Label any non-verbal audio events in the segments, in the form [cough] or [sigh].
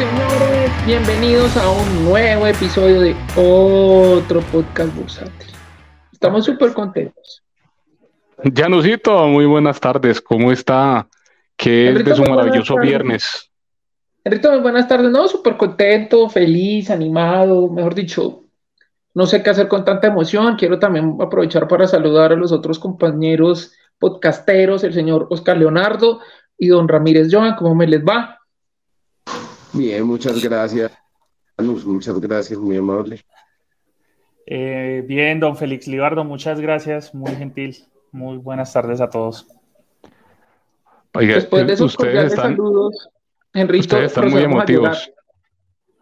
Señores, bienvenidos a un nuevo episodio de otro podcast bursátil. Estamos súper contentos. Janusito, muy buenas tardes. ¿Cómo está? ¿Qué es de su maravilloso viernes? Enrique, muy buenas tardes. No, súper contento, feliz, animado, mejor dicho, no sé qué hacer con tanta emoción. Quiero también aprovechar para saludar a los otros compañeros podcasteros, el señor Oscar Leonardo y don Ramírez Joan. ¿Cómo me les va? Bien, muchas gracias. Muchas gracias, muy amable. Eh, bien, don Félix Libardo, muchas gracias, muy gentil. Muy buenas tardes a todos. Después de esos cordiales saludos, Enrique, ustedes están muy emotivos.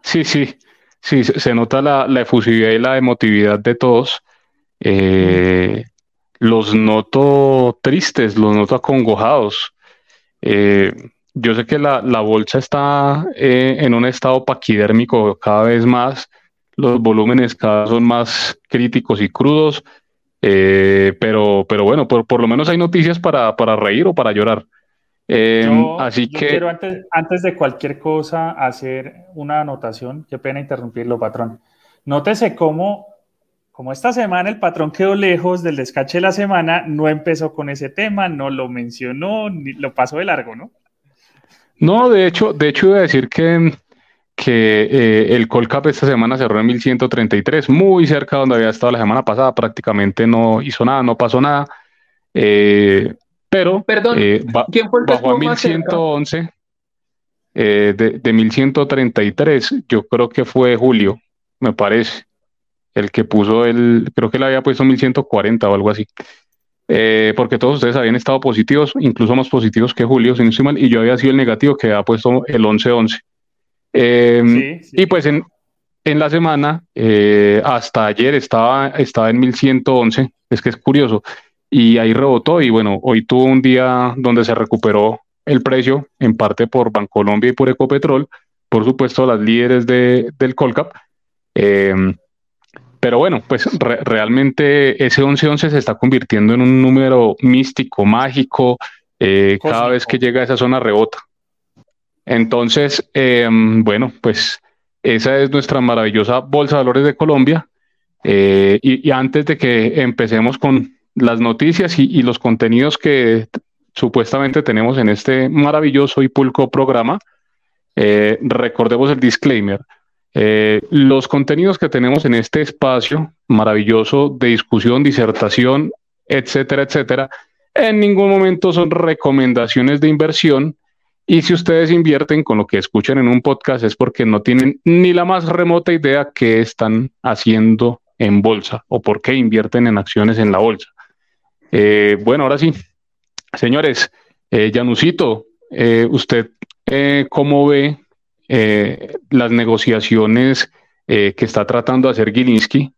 Sí, sí, sí, se, nota la, efusividad y la emotividad de todos. Eh, los noto tristes, los noto acongojados. Eh, yo sé que la, bolsa está eh, en un estado paquidérmico cada vez más, los volúmenes cada vez son más críticos y crudos, eh, pero, pero bueno, por, lo menos hay noticias para, reír o para llorar. Em, así que... Quiero antes, antes de cualquier cosa hacer una anotación, qué pena interrumpirlo, patrón. Nótese cómo como esta semana el patrón quedó lejos del descache de la semana, no empezó con ese tema, no lo mencionó, ni lo pasó de largo, ¿no? No, de hecho, de hecho iba a decir que, que eh, el Colcap esta semana cerró en 1133, muy cerca de donde había estado la semana pasada, prácticamente no hizo nada, no pasó nada. Eh, pero Perdón, eh, ¿quién fue el bajó a 1111 de, de 1133, yo creo que fue Julio, me parece, el que puso el, creo que le había puesto 1140 o algo así. Eh, porque todos ustedes habían estado positivos, incluso más positivos que Julio, si no estoy mal, y yo había sido el negativo que había puesto el 11-11. Em, y pues en, en la semana, eh, hasta ayer estaba, estaba en 1111, es que es curioso, y ahí rebotó, y bueno, hoy tuvo un día donde se recuperó el precio, en parte por Bancolombia y por Ecopetrol, por supuesto las líderes de, del Colcap. Pero bueno, pues realmente ese 11-11 se está convirtiendo en un número místico, mágico, eh, cada vez que llega a esa zona rebota. Entonces, em, bueno, pues esa es nuestra maravillosa Bolsa de Valores de Colombia. Eh, y, antes de que empecemos con las noticias y, los contenidos que supuestamente tenemos en este maravilloso y pulco programa, eh, recordemos el disclaimer. Eh, los contenidos que tenemos en este espacio maravilloso de discusión, disertación, etcétera, etcétera, en ningún momento son recomendaciones de inversión. Y si ustedes invierten con lo que escuchan en un podcast es porque no tienen ni la más remota idea qué están haciendo en bolsa o por qué invierten en acciones en la bolsa. Eh, bueno, ahora sí, señores, eh, Janusito, eh, ¿usted cómo ve eh, las negociaciones eh, que está tratando de hacer Gilinski.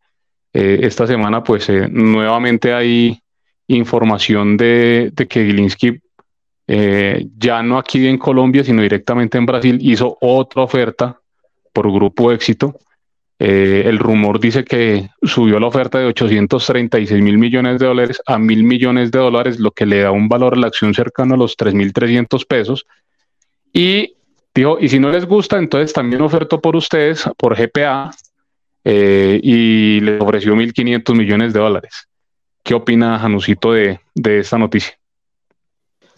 Eh, esta semana, pues nuevamente hay información de, que Gilinski, ya no aquí en Colombia, sino directamente en Brasil, hizo otra oferta por Grupo Éxito. el rumor dice que subió la oferta de 836 mil millones de dólares a mil millones de dólares, lo que le da un valor a la acción cercano a los 3.300 pesos. Y Dijo, y si no les gusta, entonces también ofertó por ustedes, por GPA, eh, y le ofreció 1.500 millones de dólares. ¿Qué opina Janusito de, esta noticia?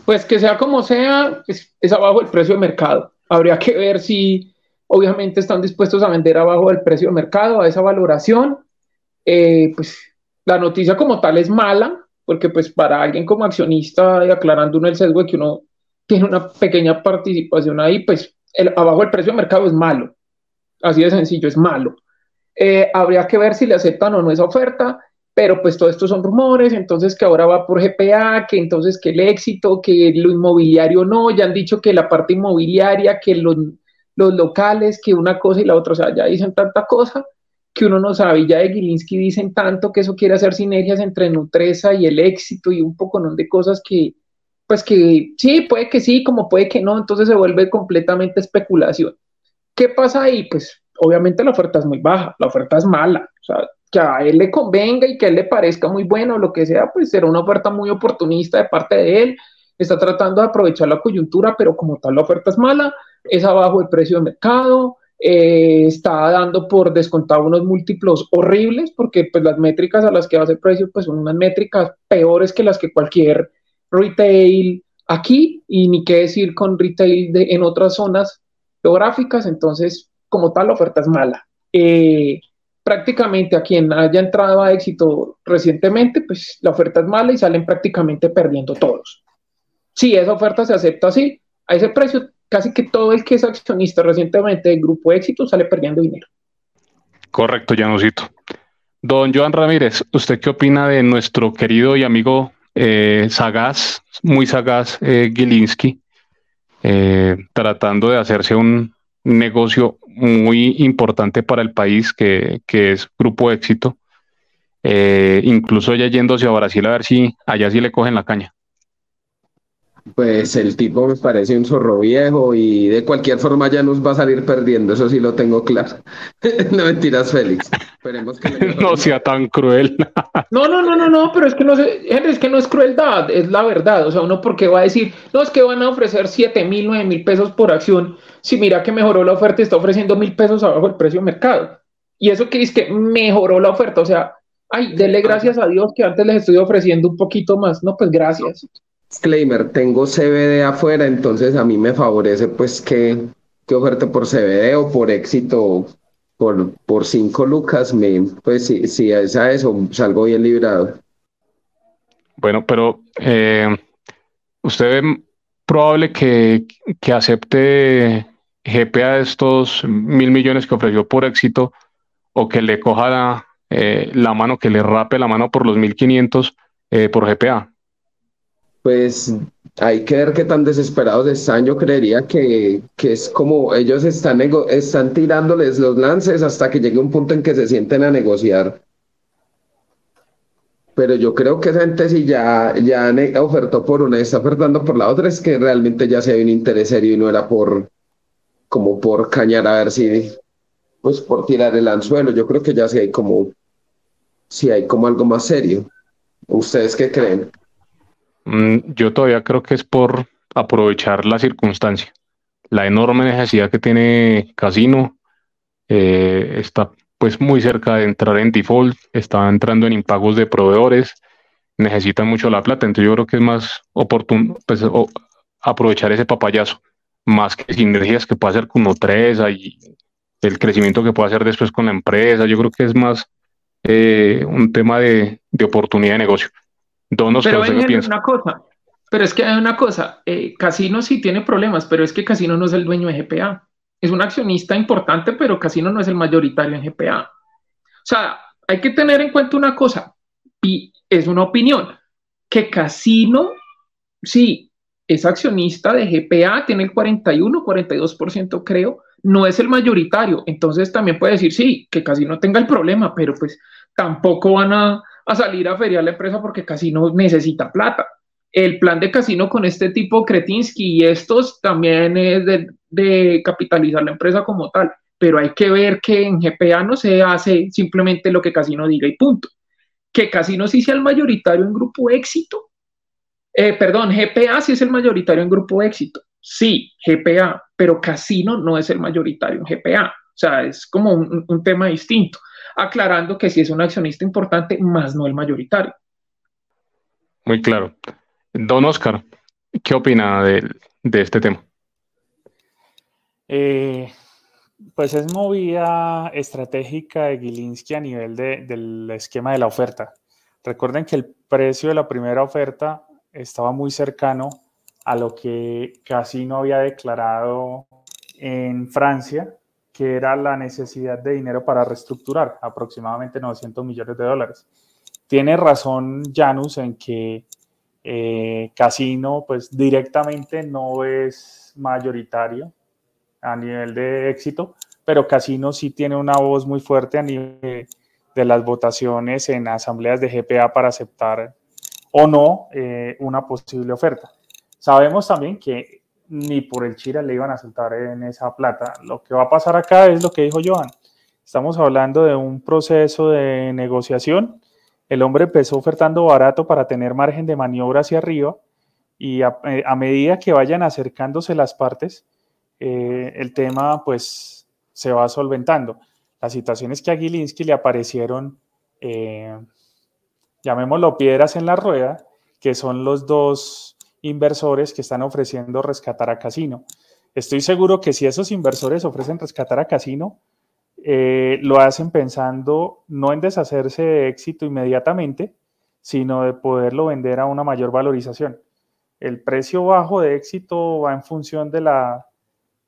Pues que sea como sea, es, abajo el precio de mercado. Habría que ver si obviamente están dispuestos a vender abajo del precio de mercado, a esa valoración. Eh, pues la noticia como tal es mala, porque pues para alguien como accionista, y aclarando uno el sesgo de que uno tiene una pequeña participación ahí, pues el, abajo el precio de mercado es malo. Así de sencillo, es malo. Eh, habría que ver si le aceptan o no esa oferta, pero pues todo esto son rumores, entonces que ahora va por GPA, que entonces que el éxito, que lo inmobiliario no, ya han dicho que la parte inmobiliaria, que los, los locales, que una cosa y la otra, o sea, ya dicen tanta cosa que uno no sabe, ya de Gilinski dicen tanto que eso quiere hacer sinergias entre Nutresa y el éxito y un poco de cosas que, pues que sí, puede que sí, como puede que no, entonces se vuelve completamente especulación. ¿Qué pasa ahí? Pues obviamente la oferta es muy baja, la oferta es mala, o sea, que a él le convenga y que a él le parezca muy bueno, lo que sea, pues será una oferta muy oportunista de parte de él, está tratando de aprovechar la coyuntura, pero como tal la oferta es mala, es abajo del precio de mercado, eh, está dando por descontado unos múltiplos horribles, porque pues las métricas a las que hace precio pues son unas métricas peores que las que cualquier retail aquí, y ni qué decir con retail de, en otras zonas geográficas, entonces como tal la oferta es mala. Eh, prácticamente a quien haya entrado a éxito recientemente, pues la oferta es mala y salen prácticamente perdiendo todos. Si esa oferta se acepta así, a ese precio, casi que todo el que es accionista recientemente del grupo éxito sale perdiendo dinero. Correcto, Janusito. Don Joan Ramírez, ¿usted qué opina de nuestro querido y amigo eh, sagaz, muy sagaz, eh, Gilinski, eh, tratando de hacerse un negocio muy importante para el país, que, es Grupo Éxito, eh, incluso ya yéndose a Brasil a ver si allá sí le cogen la caña. Pues el tipo me parece un zorro viejo y de cualquier forma ya nos va a salir perdiendo, eso sí lo tengo claro. [laughs] no mentiras, Félix. Esperemos que no [laughs] sea tan cruel. [laughs] no, no, no, no, no, pero es que no, es que no es crueldad, es la verdad. O sea, uno porque va a decir, no, es que van a ofrecer 7 mil, 9 mil pesos por acción. Si mira que mejoró la oferta y está ofreciendo mil pesos abajo del precio de mercado. Y eso que es que mejoró la oferta. O sea, ay, dele gracias a Dios que antes les estoy ofreciendo un poquito más. No, pues gracias disclaimer, tengo CBD afuera, entonces a mí me favorece pues que, que oferte por CBD o por éxito por, por cinco lucas, me, pues si, si es a eso, salgo bien librado. Bueno, pero eh, usted ve probable que, que acepte GPA estos mil millones que ofreció por éxito o que le coja la, eh, mano, que le rape la mano por los mil quinientos eh, por GPA pues hay que ver qué tan desesperados están. Yo creería que, es como ellos están, están tirándoles los lances hasta que llegue un punto en que se sienten a negociar. Pero yo creo que esa gente si ya, ya ofertó por una y está ofertando por la otra, es que realmente ya se había un interés serio y no era por como por cañar a ver si, pues por tirar el anzuelo. Yo creo que ya sí hay como, si hay como algo más serio. ¿Ustedes qué creen? Mm, yo todavía creo que es por aprovechar la circunstancia. La enorme necesidad que tiene Casino eh, está pues muy cerca de entrar en default, está entrando en impagos de proveedores, necesita mucho la plata, entonces yo creo que es más oportuno pues, aprovechar ese papayazo, más que sinergias que pueda hacer con Otresa y el crecimiento que pueda hacer después con la empresa, yo creo que es más eh, un tema de oportunidad de negocio pero hay una cosa, pero es que hay una cosa, eh, Casino sí tiene problemas, pero es que Casino no es el dueño de GPA. Es un accionista importante, pero Casino no es el mayoritario en GPA. O sea, hay que tener en cuenta una cosa, y es una opinión, que Casino, sí, es accionista de GPA, tiene el 41, 42% creo, no es el mayoritario. Entonces también puede decir, sí, que Casino tenga el problema, pero pues tampoco van a a salir a feriar la empresa porque Casino necesita plata. El plan de Casino con este tipo Kretinsky y estos también es de, capitalizar la empresa como tal, pero hay que ver que en GPA no se hace simplemente lo que Casino diga y punto. Que Casino sí sea el mayoritario en grupo éxito. Eh, perdón, GPA sí es el mayoritario en grupo éxito. Sí, GPA, pero Casino no es el mayoritario en GPA. O sea, es como un tema distinto aclarando que sí es un accionista importante, más no el mayoritario. Muy claro. Don Oscar, ¿qué opina de, este tema? Eh, pues es movida estratégica de Gilinski a nivel del esquema de la oferta. Recuerden que el precio de la primera oferta estaba muy cercano a lo que Casino había declarado en Francia que era la necesidad de dinero para reestructurar, aproximadamente 900 millones de dólares. Tiene razón Janus en que eh, Casino, pues directamente no es mayoritario a nivel de éxito, pero Casino sí tiene una voz muy fuerte a nivel de las votaciones en asambleas de GPA para aceptar o no eh, una posible oferta. Sabemos también que ni por el Chira le iban a soltar en esa plata. Lo que va a pasar acá es lo que dijo Joan. Estamos hablando de un proceso de negociación. El hombre empezó ofertando barato para tener margen de maniobra hacia arriba y a, eh, medida que vayan acercándose las partes, eh, el tema pues se va solventando. La situación es que a Gilinski le aparecieron, eh, llamémoslo piedras en la rueda, que son los dos inversores que están ofreciendo rescatar a Casino. Estoy seguro que si esos inversores ofrecen rescatar a Casino, eh, lo hacen pensando no en deshacerse de éxito inmediatamente, sino de poderlo vender a una mayor valorización. El precio bajo de éxito va en función de la,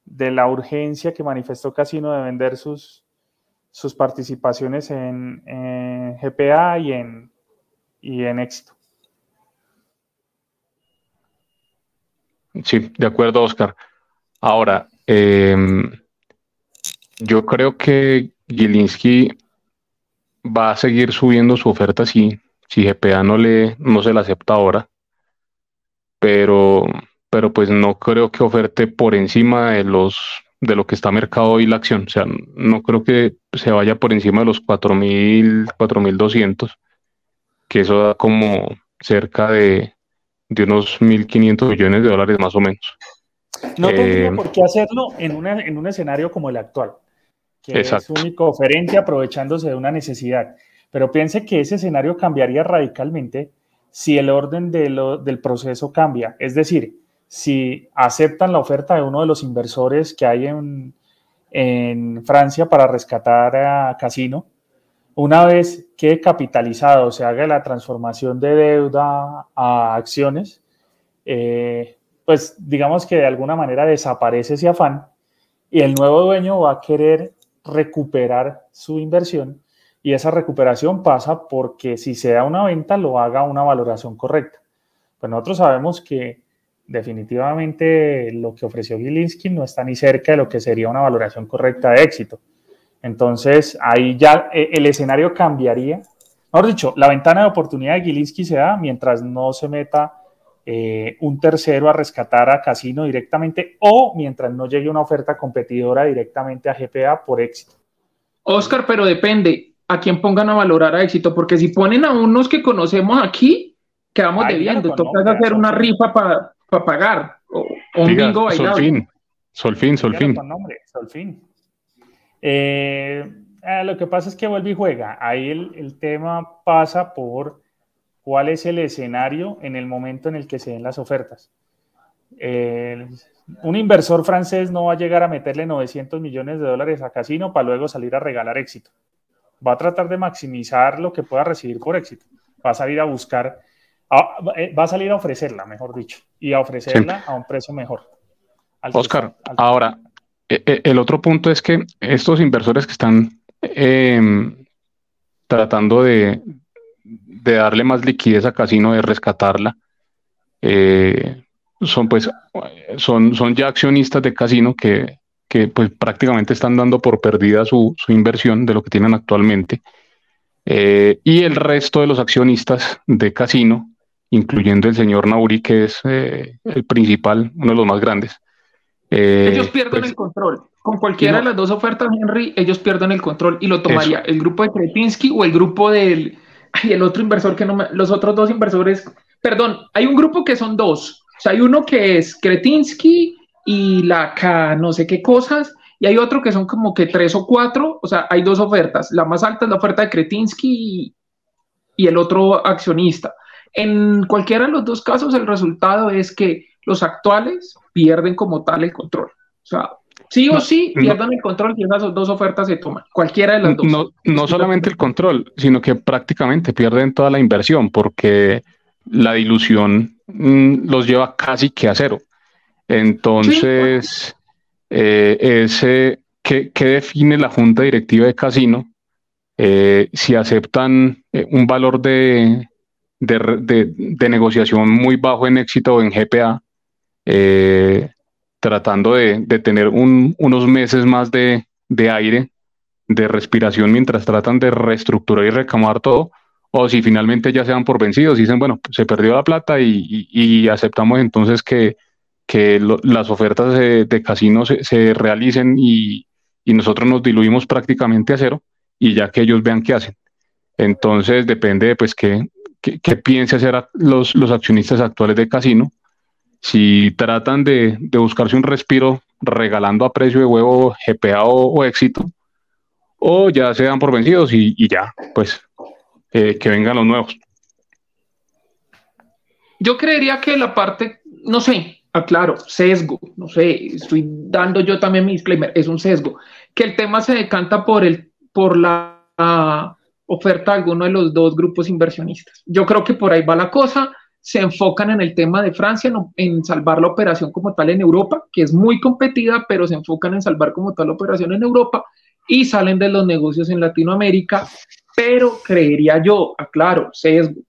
de la urgencia que manifestó Casino de vender sus, sus participaciones en, GPA y en, y en éxito. Sí, de acuerdo, Oscar. Ahora, em, yo creo que Gilinski va a seguir subiendo su oferta si, si GPA no, le, no se la acepta ahora, pero, pero pues no creo que oferte por encima de los de lo que está mercado hoy la acción. O sea, no creo que se vaya por encima de los 4.000, 4.200, que eso da como cerca de, de unos 1.500 millones de dólares más o menos. No tendría eh, por qué hacerlo en, en un escenario como el actual, que es único oferente aprovechándose de una necesidad. Pero piense que ese escenario cambiaría radicalmente si el orden del proceso cambia. Es decir, si aceptan la oferta de uno de los inversores que hay en, en Francia para rescatar a Casino, una vez que capitalizado se haga la transformación de deuda a acciones, eh, pues digamos que de alguna manera desaparece ese afán y el nuevo dueño va a querer recuperar su inversión y esa recuperación pasa porque si se da una venta lo haga una valoración correcta. Pues nosotros sabemos que definitivamente lo que ofreció Gilinski no está ni cerca de lo que sería una valoración correcta de éxito. Entonces ahí ya eh, el escenario cambiaría. Mejor dicho, la ventana de oportunidad de Gilinski se da mientras no se meta eh, un tercero a rescatar a Casino directamente o mientras no llegue una oferta competidora directamente a GPA por éxito. Oscar, pero depende a quién pongan a valorar a éxito, porque si ponen a unos que conocemos aquí, quedamos debiendo. Toca hacer una rifa para pagar o, un bingo Solfín, Solfín, Solfín. Solfín. Eh, eh, lo que pasa es que vuelve y juega. Ahí el tema pasa por cuál es el escenario en el momento en el que se den las ofertas. un inversor francés no va a llegar a meterle 900 millones de dólares a casino para luego salir a regalar éxito. Va a tratar de maximizar lo que pueda recibir por éxito. Va a salir a buscar, eh, va a salir a ofrecerla, mejor dicho, y a ofrecerla a un precio mejor. Oscar, ahora, el otro punto es que estos inversores que están em, tratando de, darle más liquidez a Casino, de rescatarla. Eh, son pues son, son ya accionistas de Casino que, que pues prácticamente están dando por perdida su, inversión de lo que tienen actualmente. Eh, y el resto de los accionistas de Casino, incluyendo el señor Nauri, que es eh, el principal, uno de los más grandes. Ellos pierden pues el control. Con cualquiera de las dos ofertas, Henry, ellos pierden el control y lo tomaría el grupo de Kretinsky o el grupo del, y el otro inversor que no me, los otros dos inversores, perdón, hay un grupo que son dos, o sea, hay uno que es Kretinsky y la K no sé qué cosas, y hay otro que son como que tres o cuatro, o sea, hay dos ofertas, la más alta es la oferta de Kretinsky y, el otro accionista. En cualquiera de los dos casos, el resultado es que los actuales pierden como tal el control. O sea, Sí o sí pierdan el control y esas dos ofertas se toman, cualquiera de las dos. No, no solamente el control, sino que prácticamente pierden toda la inversión porque la dilución mm, los lleva casi que a cero. Entonces, eh, ese, ¿qué, define la junta directiva de casino? Eh, si aceptan eh, un valor de, de, de, negociación muy bajo en éxito o en GPA, eh, tratando de, tener unos meses más de, aire, de respiración mientras tratan de reestructurar y recamar todo, o si finalmente ya se dan por vencidos y dicen, bueno, se perdió la plata y, aceptamos entonces que, las ofertas de, casino se, realicen y, nosotros nos diluimos prácticamente a cero y ya que ellos vean qué hacen. Entonces depende de pues qué, qué, piense hacer los, los accionistas actuales de casino si tratan de, buscarse un respiro regalando a precio de huevo GPA o, éxito, o ya se dan por vencidos y, ya, pues eh, que vengan los nuevos. Yo creería que la parte, no sé, aclaro, sesgo, no sé, estoy dando yo también mi disclaimer, es un sesgo, que el tema se decanta por, el, por la oferta de alguno de los dos grupos inversionistas. Yo creo que por ahí va la cosa, se enfocan en el tema de Francia, en salvar la operación como tal en Europa, que es muy competida, pero se enfocan en salvar como tal la operación en Europa y salen de los negocios en Latinoamérica, pero creería yo, aclaro, sesgo,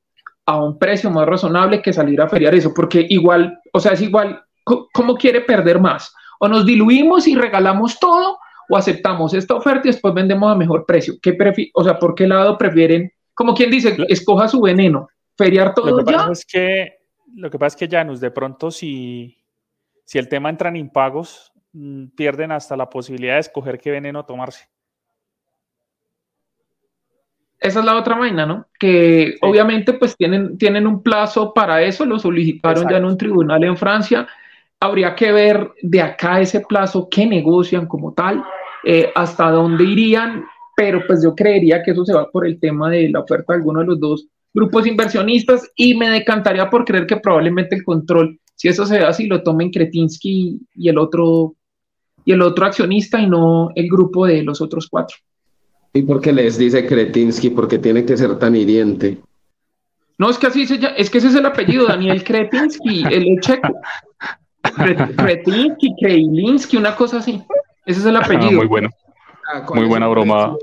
a un precio más razonable que salir a feriar eso, porque igual, o sea, es igual, ¿cómo quiere perder más? O nos diluimos y regalamos todo, o aceptamos esta oferta y después vendemos a mejor precio. ¿Qué o sea, ¿por qué lado prefieren? Como quien dice, escoja su veneno, feriar todo lo que ya. Pasa es que, lo que pasa es que, Janus, de pronto si, si el tema entra en impagos, mm, pierden hasta la posibilidad de escoger qué veneno tomarse. Esa es la otra vaina, ¿no? Que obviamente pues tienen, tienen un plazo para eso, lo solicitaron ya en un tribunal en Francia habría que ver de acá ese plazo qué negocian como tal, eh, hasta dónde irían, pero pues yo creería que eso se va por el tema de la oferta de alguno de los dos grupos inversionistas y me decantaría por creer que probablemente el control, si eso se da así, lo tomen Kretinsky y el otro y el otro accionista y no el grupo de los otros cuatro. ¿Y por qué les dice Kretinsky? Porque tiene que ser tan hiriente. No, es que así se llama, es que ese es el apellido, Daniel Kretinsky, el checo. Kretinsky, Kreilinski, una cosa así. Ese es el ah, apellido. muy bueno. Ah, muy buena broma.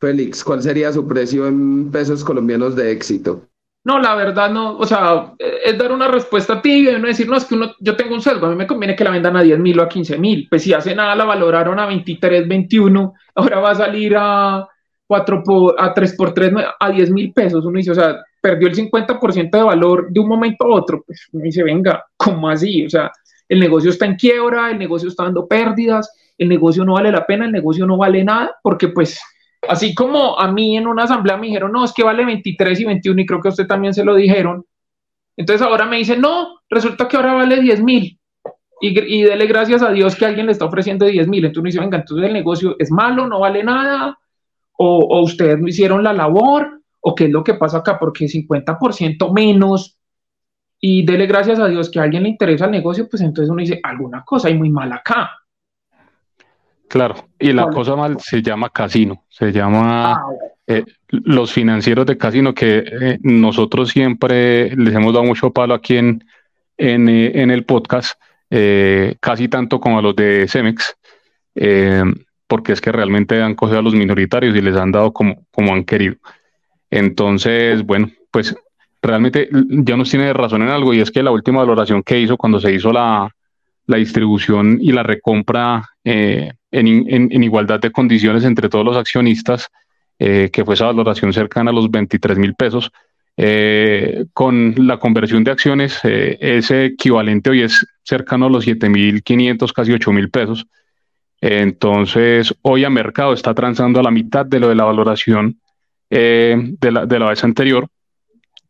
Félix, ¿cuál sería su precio en pesos colombianos de éxito? No, la verdad no, o sea, es dar una respuesta tibia y uno decir, no, es que uno, yo tengo un sesgo, a mí me conviene que la vendan a 10 mil o a 15 mil, pues si hace nada la valoraron a 23, 21, ahora va a salir a 4 por, a 3 por 3, a 10 mil pesos, uno dice, o sea, perdió el 50% de valor de un momento a otro, pues me dice, venga, ¿cómo así? O sea, el negocio está en quiebra, el negocio está dando pérdidas, el negocio no vale la pena, el negocio no vale nada, porque pues así como a mí en una asamblea me dijeron, no, es que vale 23 y 21 y creo que a usted también se lo dijeron, entonces ahora me dicen, no, resulta que ahora vale 10 mil. Y, y dele gracias a Dios que alguien le está ofreciendo 10 mil. Entonces me dice, venga, entonces el negocio es malo, no vale nada, o, o ustedes no hicieron la labor, o qué es lo que pasa acá, porque 50% menos y dele gracias a Dios que a alguien le interesa el negocio, pues entonces uno dice, alguna cosa hay muy mal acá. Claro, y la cosa mal se llama casino, se llama ah, eh, los financieros de casino que eh, nosotros siempre les hemos dado mucho palo aquí en, en, eh, el podcast, casi tanto como a los de Cemex, porque es que realmente han cogido a los minoritarios y les han dado como, como han querido. Entonces, bueno, pues realmente ya nos tiene razón en algo y es que la última valoración que hizo cuando se hizo la, distribución y la recompra eh, en, igualdad de condiciones entre todos los accionistas, eh, que fue esa valoración cercana a los 23 mil pesos, eh, con la conversión de acciones, ese equivalente hoy es cercano a los 7.500, casi 8 mil pesos. Entonces, hoy a mercado está transando a la mitad de lo de la valoración de, la, de la vez anterior.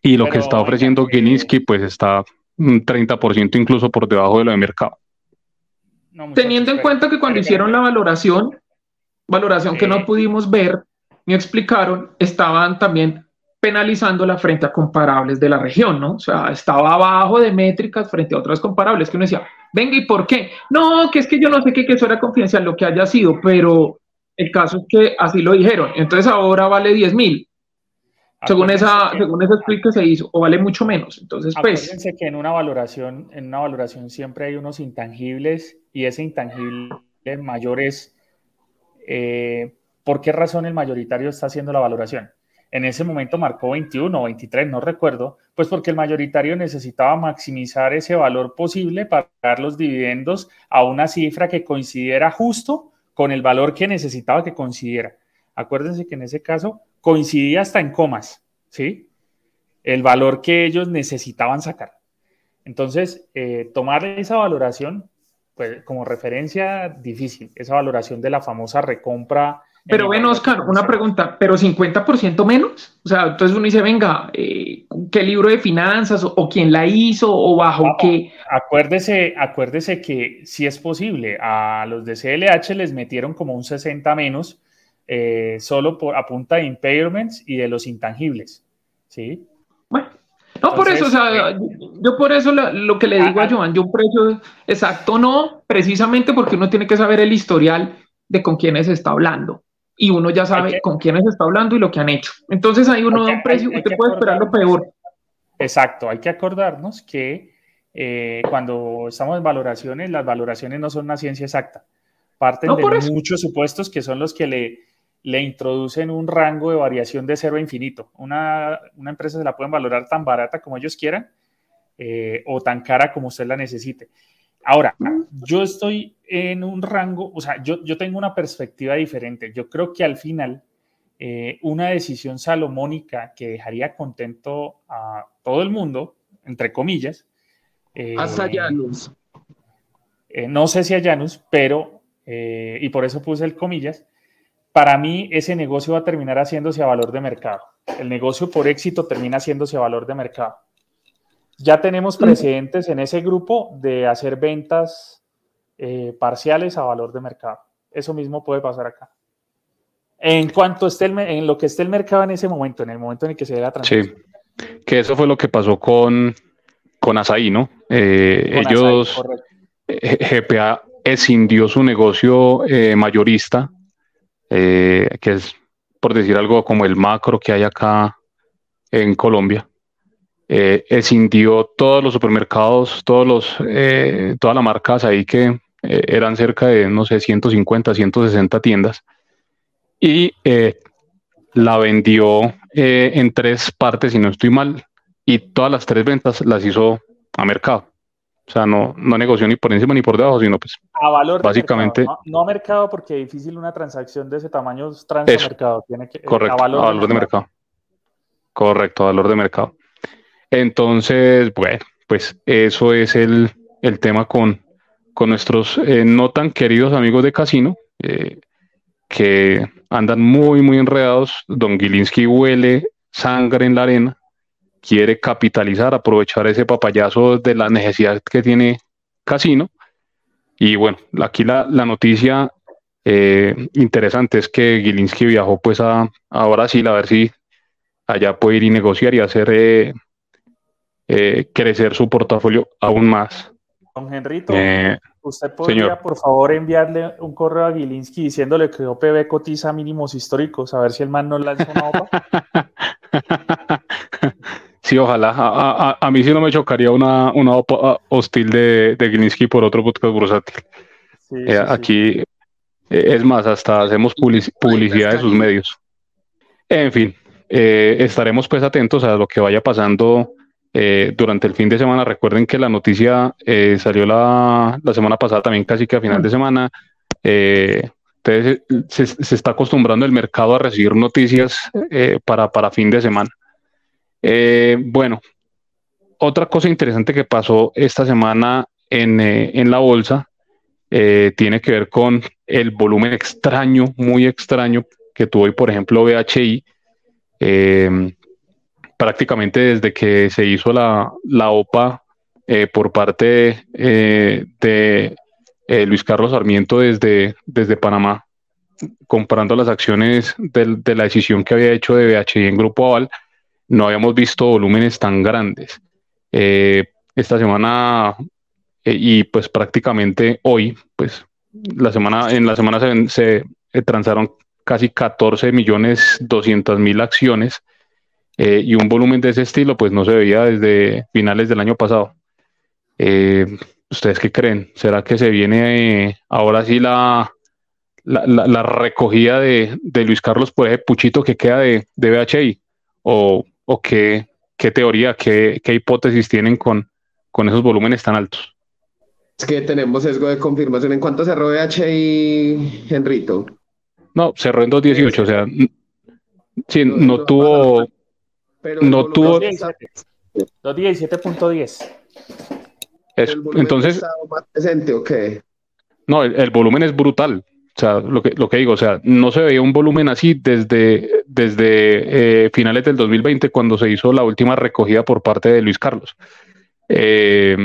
Y lo que está ofreciendo Gilinski, pues está un 30% incluso por debajo de lo de mercado. Teniendo en cuenta que cuando hicieron la valoración, valoración que no pudimos ver ni explicaron, estaban también penalizándola frente a comparables de la región, ¿no? O sea, estaba abajo de métricas frente a otras comparables que uno decía, venga, ¿y por qué? No, que es que yo no sé qué, que eso era confidencial, lo que haya sido, pero el caso es que así lo dijeron. Entonces ahora vale 10 mil. Según esa, según ese tweet que se hizo, o vale mucho menos. Entonces, pues. Que en una valoración, en una valoración siempre hay unos intangibles, y ese intangible mayor es eh, ¿por qué razón el mayoritario está haciendo la valoración? En ese momento marcó 21 o 23, no recuerdo, pues porque el mayoritario necesitaba maximizar ese valor posible para dar los dividendos a una cifra que coincidiera justo con el valor que necesitaba que coincidiera. Acuérdense que en ese caso coincidía hasta en comas, ¿sí? El valor que ellos necesitaban sacar. Entonces, eh, tomar esa valoración, pues como referencia, difícil. Esa valoración de la famosa recompra. Pero ven, Oscar, una pregunta, ¿pero 50% menos? O sea, entonces uno dice, venga, eh, qué libro de finanzas o, quién la hizo o bajo qué. Acuérdese, acuérdese que si es posible, a los de CLH les metieron como un 60 menos eh, solo por, a punta de impairments y de los intangibles. ¿sí? Bueno, no, por eso, o sea, yo por eso lo, que le digo a Joan, yo un precio exacto no, precisamente porque uno tiene que saber el historial de con quiénes está hablando. Y uno ya sabe con quiénes está hablando y lo que han hecho. Entonces ahí uno da un precio, y usted puede esperar lo peor. Exacto, hay que acordarnos que eh, cuando estamos en valoraciones, las valoraciones no son una ciencia exacta. Parten de muchos supuestos que son los que le, le introducen un rango de variación de cero a infinito. Una, empresa se la pueden valorar tan barata como ellos quieran eh, o tan cara como usted la necesite. Ahora, yo estoy en un rango, o sea, yo, yo tengo una perspectiva diferente. Yo creo que al final eh, una decisión salomónica que dejaría contento a todo el mundo, entre comillas. Eh, Hasta Janus. no sé si a Janus, pero, y por eso puse el comillas, para mí ese negocio va a terminar haciéndose a valor de mercado. El negocio por éxito termina haciéndose a valor de mercado. Ya tenemos precedentes en ese grupo de hacer ventas eh, parciales a valor de mercado. Eso mismo puede pasar acá. En cuanto esté en lo que esté el mercado en ese momento, en el momento en el que se dé la transacción. Sí, que eso fue lo que pasó con, con Asaí, ¿no? Eh, ellos, eh, GPA escindió su negocio mayorista eh, que es, por decir algo, como el macro que hay acá en Colombia. Eh, escindió todos los supermercados, todos los, eh, todas las marcas ahí que eh, eran cerca de, no sé, 150, 160 tiendas y la vendió en tres partes, si no estoy mal, y todas las tres ventas las hizo a mercado. O sea, no, no negoció ni por encima ni por debajo, sino pues a valor básicamente. No, a mercado porque es difícil una transacción de ese tamaño mercado. Tiene que, eh, correcto, a valor, de, mercado. Correcto, a valor de mercado. Entonces, bueno, pues eso es el, tema con, con nuestros eh, no tan queridos amigos de casino, eh, que andan muy, muy enredados. Don Gilinski huele sangre en la arena quiere capitalizar, aprovechar ese papayazo de la necesidad que tiene Casino. Y bueno, aquí la, noticia eh, interesante es que Gilinski viajó pues a, a, Brasil a ver si allá puede ir y negociar y hacer eh, eh, crecer su portafolio aún más. Don Henrito, ¿usted podría por favor enviarle un correo a Gilinski diciéndole que OPB cotiza mínimos históricos, a ver si el man no lanza una OPA? [laughs] Sí, ojalá. A, mí sí no me chocaría una, una hostil de, de Gilinski por otro podcast bursátil. Eh, aquí, eh, es más, hasta hacemos publicidad de sus medios. En fin, eh, estaremos pues atentos a lo que vaya pasando durante el fin de semana. Recuerden que la noticia salió la, la, semana pasada también casi que a final de semana. entonces se, se, está acostumbrando el mercado a recibir noticias para, para fin de semana. Eh, bueno, otra cosa interesante que pasó esta semana en, eh, la bolsa eh, tiene que ver con el volumen extraño, muy extraño que tuvo hoy, por ejemplo, BHI. prácticamente desde que se hizo la, OPA por parte de Luis Carlos Sarmiento desde, desde Panamá, comparando las acciones de, la decisión que había hecho de BHI en Grupo Aval, no habíamos visto volúmenes tan grandes. Eh, esta semana eh, y pues prácticamente hoy, pues la semana, en la semana se, se eh, transaron casi 14 millones 200 mil acciones y un volumen de ese estilo pues no se veía desde finales del año pasado. ¿Ustedes qué creen? ¿Será que se viene ahora sí la, la, recogida de, Luis Carlos por ese puchito que queda de, de BHI? ¿O o qué, teoría, qué, hipótesis tienen con, con esos volúmenes tan altos? Es que tenemos sesgo de confirmación. ¿En cuánto cerró y Henrito? No, cerró en 2.18, o sea, sí, no, tuvo... no tuvo... 2.17.10. Entonces... más presente o qué? No, el, volumen es brutal. O sea, lo que, lo que digo, o sea, no se veía un volumen así desde, desde eh, finales del 2020, cuando se hizo la última recogida por parte de Luis Carlos. Eh,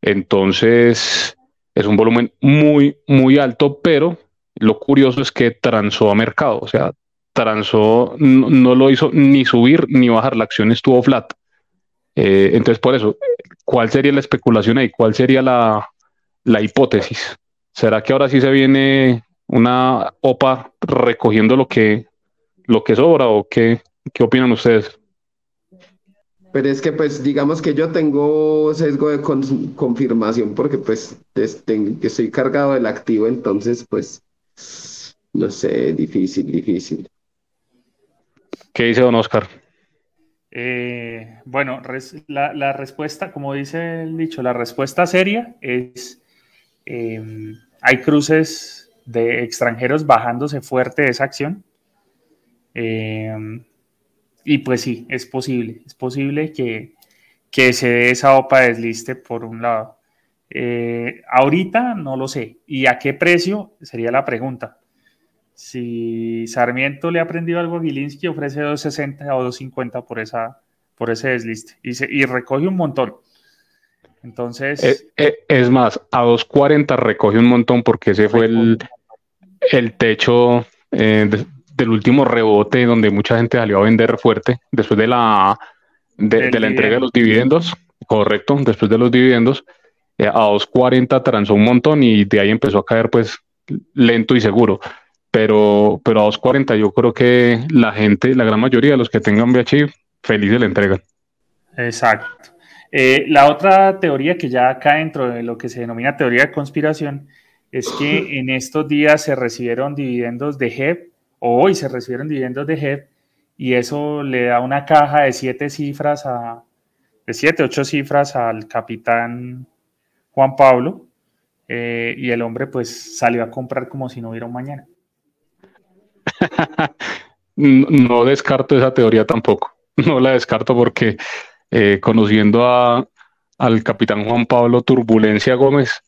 entonces, es un volumen muy, muy alto, pero lo curioso es que transó a mercado, o sea, transó, no, lo hizo ni subir ni bajar, la acción estuvo flat. Eh, entonces, por eso, ¿cuál sería la especulación ahí? ¿Cuál sería la, la hipótesis? ¿Será que ahora sí se viene una OPA recogiendo lo que, lo que sobra o qué, qué opinan ustedes? Pero es que pues digamos que yo tengo sesgo de confirmación porque pues estoy cargado del activo, entonces pues no sé, difícil, difícil. ¿Qué dice don Oscar? Eh, bueno, la, la, respuesta, como dice el dicho, la respuesta seria es, eh, hay cruces de extranjeros bajándose fuerte de esa acción. Eh, y pues sí, es posible, es posible que, que se dé esa OPA desliste por un lado. Eh, ahorita no lo sé. ¿Y a qué precio? Sería la pregunta. Si Sarmiento le ha aprendido algo a Gilinski, ofrece 2.60 o 2.50 por, esa, por ese desliste y, y recoge un montón. Entonces. Eh, eh, es más, a 2.40 recoge un montón porque ese fue el, el techo del último rebote donde mucha gente salió a vender fuerte después de la, de, la entrega de los dividendos. Correcto, después de los dividendos. Eh, a 2.40 transó un montón y de ahí empezó a caer pues lento y seguro. Pero, pero a 2.40 yo creo que la gente, la gran mayoría de los que tengan VHI, felices le entregan. Exacto. Eh, la otra teoría que ya cae dentro de lo que se denomina teoría de conspiración es que en estos días se recibieron dividendos de HEP, o hoy se recibieron dividendos de HEP, y eso le da una caja de siete cifras a, de siete, ocho cifras al capitán Juan Pablo, eh, y el hombre pues salió a comprar como si no hubiera un mañana. [laughs] no descarto esa teoría tampoco, [laughs] no la descarto porque eh, conociendo a, al capitán Juan Pablo Turbulencia Gómez,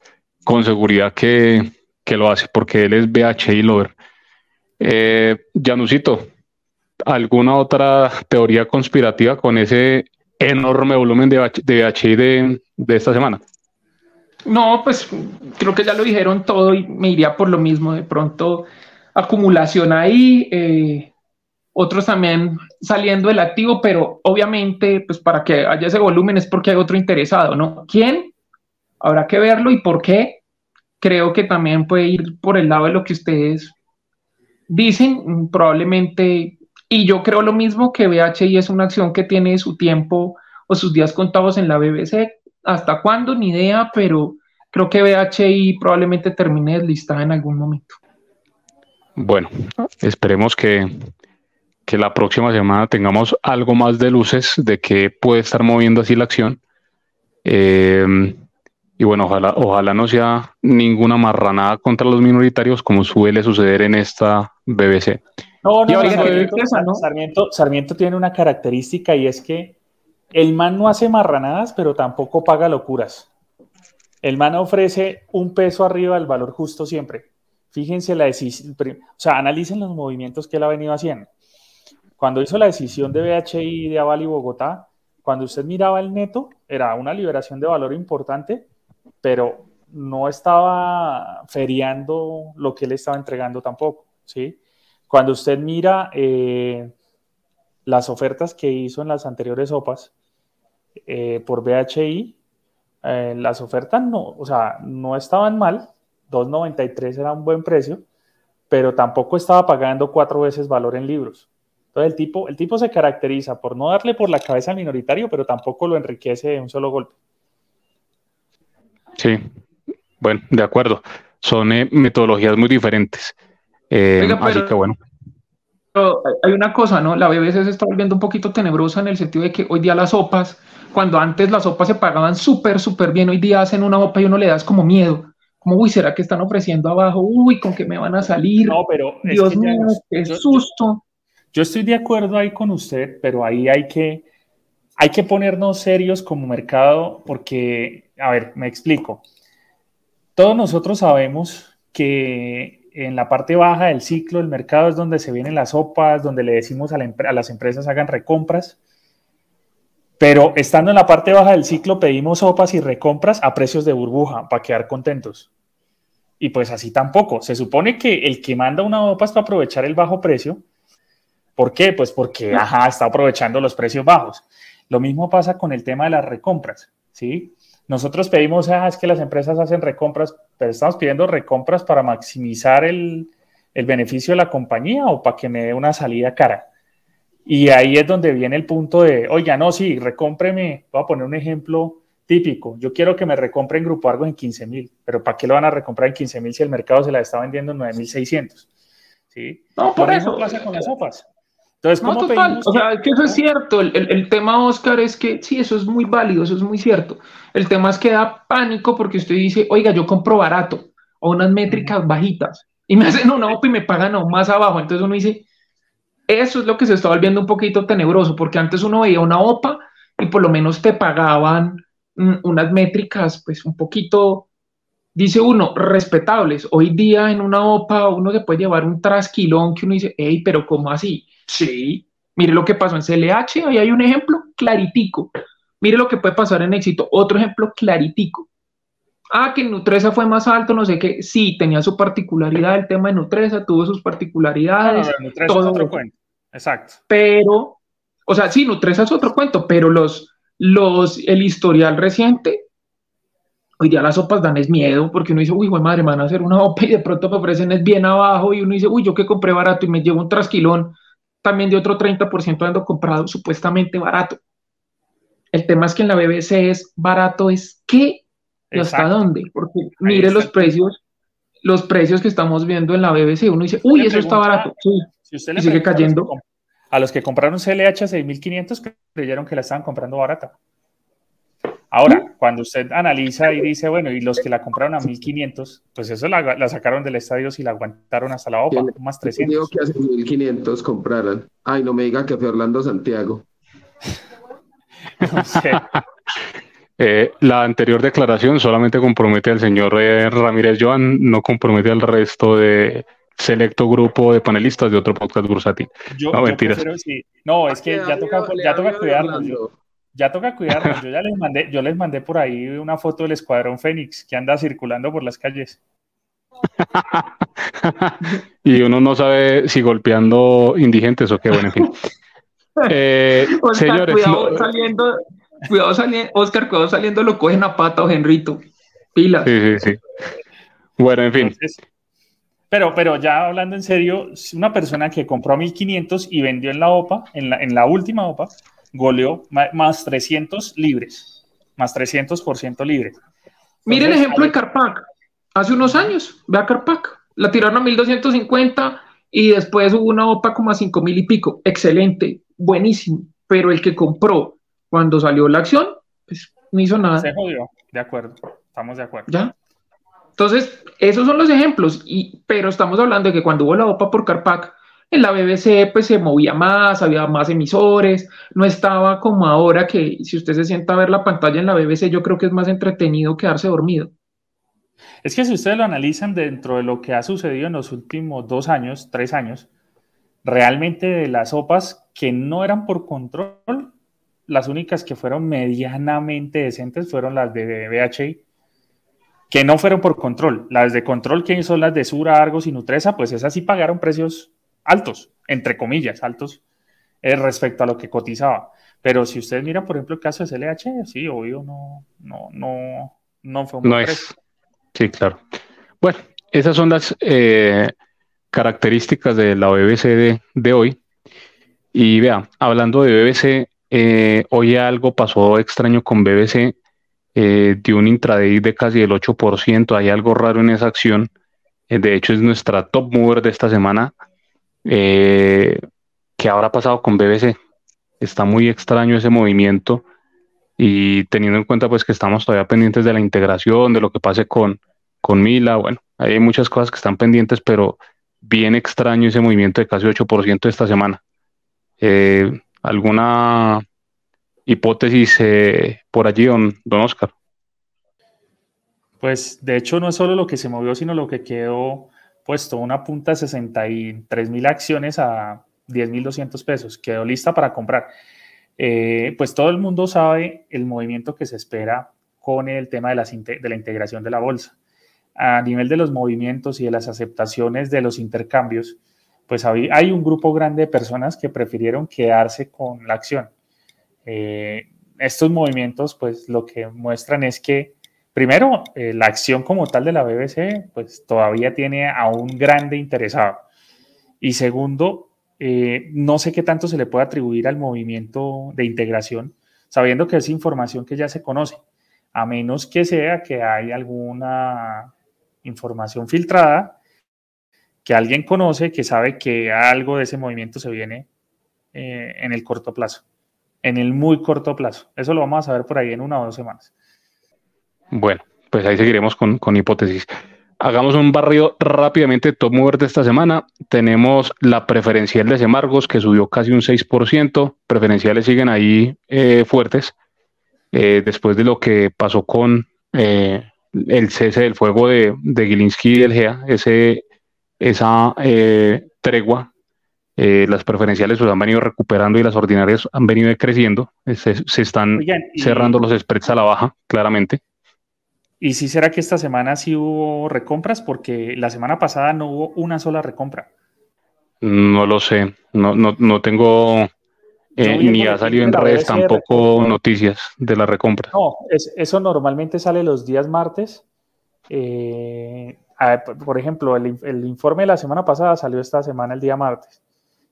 con seguridad que, lo hace, porque él es BHI Lover. Eh, Janusito, ¿alguna otra teoría conspirativa con ese enorme volumen de, de de, de esta semana? No, pues creo que ya lo dijeron todo y me iría por lo mismo. De pronto, acumulación ahí, eh, otros también saliendo del activo, pero obviamente, pues para que haya ese volumen es porque hay otro interesado, ¿no? ¿Quién? Habrá que verlo y por qué. Creo que también puede ir por el lado de lo que ustedes dicen, probablemente, y yo creo lo mismo que BHI es una acción que tiene su tiempo o sus días contados en la BBC, ¿Hasta cuándo? Ni idea, pero creo que BHI probablemente termine deslistada en algún momento. Bueno, esperemos que, la próxima semana tengamos algo más de luces de que puede estar moviendo así la acción. Eh, y bueno, ojalá, ojalá no sea ninguna marranada contra los minoritarios como suele suceder en esta BBC. No, no, no, Sarmiento, Sarmiento tiene una característica y es que el man no hace marranadas, pero tampoco paga locuras. El man ofrece un peso arriba del valor justo siempre. Fíjense la decisión, o sea, analicen los movimientos que él ha venido haciendo. Cuando hizo la decisión de BHI de Aval y Bogotá, cuando usted miraba el neto, era una liberación de valor importante, pero no estaba feriando lo que él estaba entregando tampoco, ¿sí? Cuando usted mira eh, las ofertas que hizo en las anteriores OPAs eh, por BHI, eh, las ofertas no, o sea, no estaban mal, 2.93 era un buen precio, pero tampoco estaba pagando cuatro veces valor en libros. Entonces el tipo, el tipo se caracteriza por no darle por la cabeza al minoritario, pero tampoco lo enriquece de un solo golpe. Sí, bueno, de acuerdo. Son eh, metodologías muy diferentes. así que bueno hay una cosa, ¿no? La BBC se está volviendo un poquito tenebrosa en el sentido de que hoy día las sopas, cuando antes las sopas se pagaban súper, súper bien, hoy día hacen una sopa y uno le das como miedo. Como, uy, ¿será que están ofreciendo abajo? Uy, ¿con qué me van a salir? No, pero. Dios mío, qué susto. Yo estoy de acuerdo ahí con usted, pero ahí hay que, hay que ponernos serios como mercado porque, a ver, me explico. Todos nosotros sabemos que en la parte baja del ciclo del mercado es donde se vienen las sopas, donde le decimos a, las empresas hagan recompras. Pero estando en la parte baja del ciclo pedimos sopas y recompras a precios de burbuja para quedar contentos. Y pues así tampoco. Se supone que el que manda una OPA es para aprovechar el bajo precio. ¿Por qué? Pues porque, ajá, está aprovechando los precios bajos. Lo mismo pasa con el tema de las recompras, ¿sí? Nosotros pedimos, ah, es que las empresas hacen recompras, pero estamos pidiendo recompras para maximizar el, beneficio de la compañía o para que me dé una salida cara. Y ahí es donde viene el punto de, oiga, no, sí, recómpreme. Voy a poner un ejemplo típico. Yo quiero que me recompren Grupo Argo en 15 mil, pero ¿para qué lo van a recomprar en 15 mil si el mercado se la está vendiendo en 9,600? ¿Sí? No, por eso. pasa con las sopas. Entonces, ¿cómo no, O sea, que eso es cierto. El, el, tema, Oscar, es que sí, eso es muy válido, eso es muy cierto. El tema es que da pánico porque usted dice, oiga, yo compro barato o unas métricas bajitas y me hacen una OPA y me pagan aún más abajo. Entonces uno dice, eso es lo que se está volviendo un poquito tenebroso porque antes uno veía una OPA y por lo menos te pagaban mm, unas métricas, pues un poquito, dice uno, respetables. Hoy día en una OPA uno se puede llevar un trasquilón que uno dice, hey, pero ¿cómo así? Sí, mire lo que pasó en CLH, ahí hay un ejemplo claritico. Mire lo que puede pasar en éxito, otro ejemplo claritico. Ah, que Nutresa fue más alto, no sé qué. Sí, tenía su particularidad el tema de Nutresa, tuvo sus particularidades. todo. Es otro cuento. Exacto. Pero, o sea, sí, Nutresa es otro cuento, pero los, los, el historial reciente, hoy día las sopas dan es miedo, porque uno dice, uy, güey, madre, me van a hacer una [laughs] OPA y de pronto me ofrecen es bien abajo, y uno dice, uy, yo que compré barato y me llevo un trasquilón también de otro 30% ando comprado supuestamente barato. El tema es que en la BBC es barato, es qué y hasta dónde, porque mire los precios, los precios que estamos viendo en la BBC, uno dice, uy, eso está barato, sí, y sigue cayendo. A los que compraron CLH a 6.500 creyeron que la estaban comprando barata. Ahora, cuando usted analiza y dice, bueno, y los que la compraron a 1500, pues eso la, sacaron del estadio y la aguantaron hasta la OPA, más 300. Digo que hace 1500 compraran. Ay, no me diga que fue Orlando Santiago. [laughs] no sé. Eh, la anterior declaración solamente compromete al señor eh, Ramírez Joan, no compromete al resto de selecto grupo de panelistas de otro podcast bursátil. no, mentiras. No, es que ya toca, ya toca cuidarlo ya toca cuidarnos. [laughs] Yo ya les mandé, yo les mandé por ahí una foto del escuadrón Fénix que anda circulando por las calles. [laughs] y uno no sabe si golpeando indigentes o qué, bueno, en fin. [laughs] Eh, señores, cuidado saliendo, cuidado saliendo, Oscar, cuidado saliendo, lo cogen a pata o Henrito. Pila. Sí, sí, sí. Bueno, en fin. pero, pero ya hablando en serio, una persona que compró a 1500 y vendió en la OPA, en la, en la última OPA, goleó más 300 libres, más 300% libre. Mire el ejemplo de Carpac. Hace unos años, ve a Carpac. La tiraron a 1250 y después hubo una OPA como a 5000 y pico. Excelente, buenísimo. Pero el que compró cuando salió la acción, pues no hizo nada. Se jodió, de acuerdo. Estamos de acuerdo. Ya. Entonces, esos son los ejemplos. Y, pero estamos hablando de que cuando hubo la OPA por Carpac, en la BBC pues se movía más, había más emisores, no estaba como ahora que si usted se sienta a ver la pantalla en la BBC, yo creo que es más entretenido quedarse dormido. Es que si ustedes lo analizan dentro de lo que ha sucedido en los últimos dos años, tres años, realmente de las sopas que no eran por control, las únicas que fueron medianamente decentes fueron las de BHI, que no fueron por control. Las de control, que son las de Sura, Argos y Nutresa, pues esas sí pagaron precios altos, entre comillas, altos eh, respecto a lo que cotizaba. Pero si ustedes miran, por ejemplo, el caso de CLH, sí, obvio, no, no, no, no fue un no es. Sí, claro. Bueno, esas son las eh, características de la BBC de, hoy. Y vea, hablando de BBC, eh, hoy algo pasó extraño con BBC, de un intraday de casi el 8%, hay algo raro en esa acción. de hecho, es nuestra top mover de esta semana. Eh, ¿Qué habrá pasado con BBC? Está muy extraño ese movimiento y teniendo en cuenta pues que estamos todavía pendientes de la integración, de lo que pase con, con Mila, bueno, hay muchas cosas que están pendientes, pero bien extraño ese movimiento de casi 8% esta semana. Eh, ¿Alguna hipótesis eh, por allí, don, don Oscar? Pues de hecho no es solo lo que se movió, sino lo que quedó puesto una punta de 63 mil acciones a 10.200 pesos, quedó lista para comprar. Eh, pues todo el mundo sabe el movimiento que se espera con el tema de, de la integración de la bolsa. A nivel de los movimientos y de las aceptaciones de los intercambios, pues hay, un grupo grande de personas que prefirieron quedarse con la acción. Eh, estos movimientos, pues lo que muestran es que, primero, eh, la acción como tal de la BBC, pues todavía tiene a un grande interesado. Y segundo, eh, no sé qué tanto se le puede atribuir al movimiento de integración, sabiendo que es información que ya se conoce, a menos que sea que hay alguna información filtrada que alguien conoce, que sabe que algo de ese movimiento se viene eh, en el corto plazo, en el muy corto plazo. Eso lo vamos a ver por ahí en una o dos semanas. Bueno, pues ahí seguiremos con, con hipótesis. Hagamos un barrio rápidamente top mover de esta semana. Tenemos la preferencial de Semargos que subió casi un 6%. Preferenciales siguen ahí eh, fuertes. Eh, después de lo que pasó con eh, el cese del fuego de, de Gilinski y del GEA, ese, esa tregua, las preferenciales pues, han venido recuperando y las ordinarias han venido creciendo. Se, están cerrando los spreads a la baja, claramente. ¿Y si será que esta semana sí hubo recompras? Porque la semana pasada no hubo una sola recompra. No lo sé, no, no, no tengo eh, ni ha salido en redes tampoco noticias de la recompra. No, eso normalmente sale los días martes. Eh, por ejemplo, el, el, informe de la semana pasada salió esta semana el día martes.